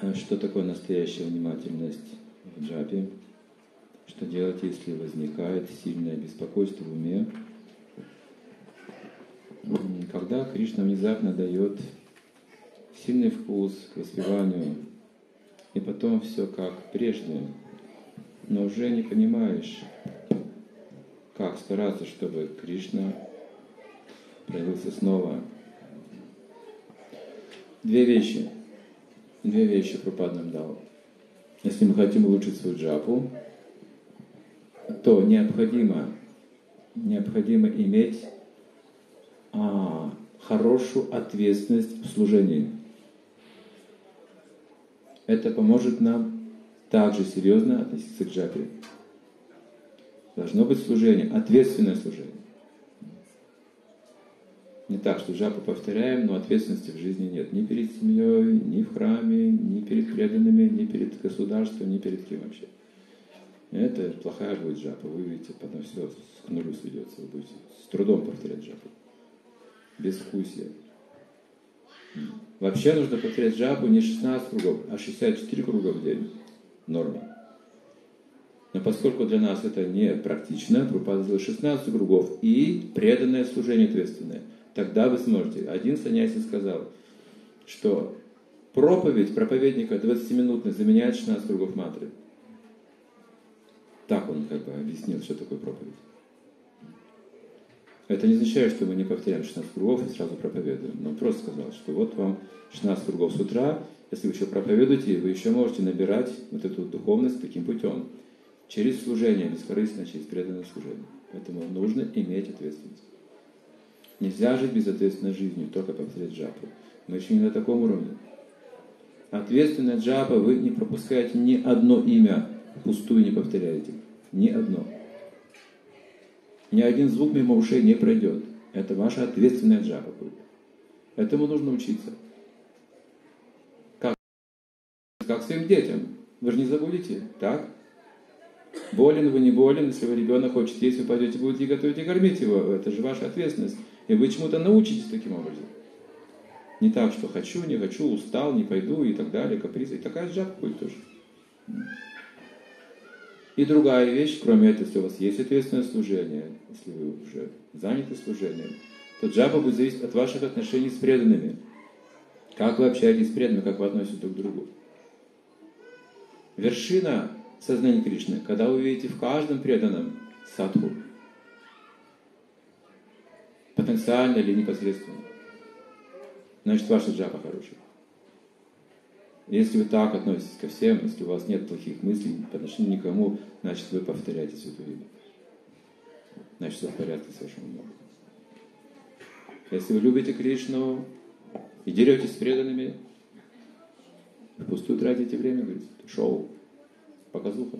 А что такое настоящая внимательность в джапе? Что делать, если возникает сильное беспокойство в уме? Когда Кришна внезапно дает сильный вкус к воспеванию, и потом все как прежде, но уже не понимаешь, как стараться, чтобы Кришна проявился снова. Две вещи. Две вещи Пропад нам дал. Если мы хотим улучшить свою джапу, то необходимо, необходимо иметь а, хорошую ответственность в служении. Это поможет нам также серьезно относиться к джапе. Должно быть служение, ответственное служение. Так, что джапу повторяем, но ответственности в жизни нет. Ни перед семьей, ни в храме, ни перед преданными, ни перед государством, ни перед кем вообще. Это плохая будет джапа. Вы видите, потом все к нулю сведется. Вы будете с трудом повторять джапу. Без вкусия. Вообще нужно повторять джапу не 16 кругов, а 64 круга в день. Норма. Но поскольку для нас это не практично, Прабхупада 16 кругов и преданное служение ответственное – тогда вы сможете. Один саньяси сказал, что проповедь проповедника 20-минутная заменяет 16 кругов мантры. Так он как бы объяснил, что такое проповедь. Это не означает, что мы не повторяем 16 кругов и сразу проповедуем. Но просто сказал, что вот вам 16 кругов с утра, если вы еще проповедуете, вы еще можете набирать вот эту духовность таким путем. Через служение, бескорыстно, через преданное служение. Поэтому нужно иметь ответственность. Нельзя жить безответственной жизнью, только повторять джапу. Мы еще не на таком уровне. Ответственная джапа, вы не пропускаете ни одно имя, пустую не повторяете. Ни одно. Ни один звук мимо ушей не пройдет. Это ваша ответственная джапа будет. Этому нужно учиться. Как? Как своим детям. Вы же не забудете, так? Болен вы, не болен, если вы ребенок хочет есть, вы пойдете, будете готовить и кормить его. Это же ваша ответственность. И вы чему-то научитесь таким образом. Не так, что хочу, не хочу, устал, не пойду и так далее, капризы. И такая сжатка будет тоже. И другая вещь, кроме этого, если у вас есть ответственное служение, если вы уже заняты служением, то джаба будет зависеть от ваших отношений с преданными. Как вы общаетесь с преданными, как вы относитесь друг к другу. Вершина сознания Кришны, когда вы видите в каждом преданном садху, потенциально или непосредственно. Значит, ваша джапа хорошая. Если вы так относитесь ко всем, если у вас нет плохих мыслей по отношению никому, значит, вы повторяете Святое Имя. Значит, все в порядке с вашим умом. Если вы любите Кришну и деретесь с преданными, впустую тратите время, говорите, шоу, показуха.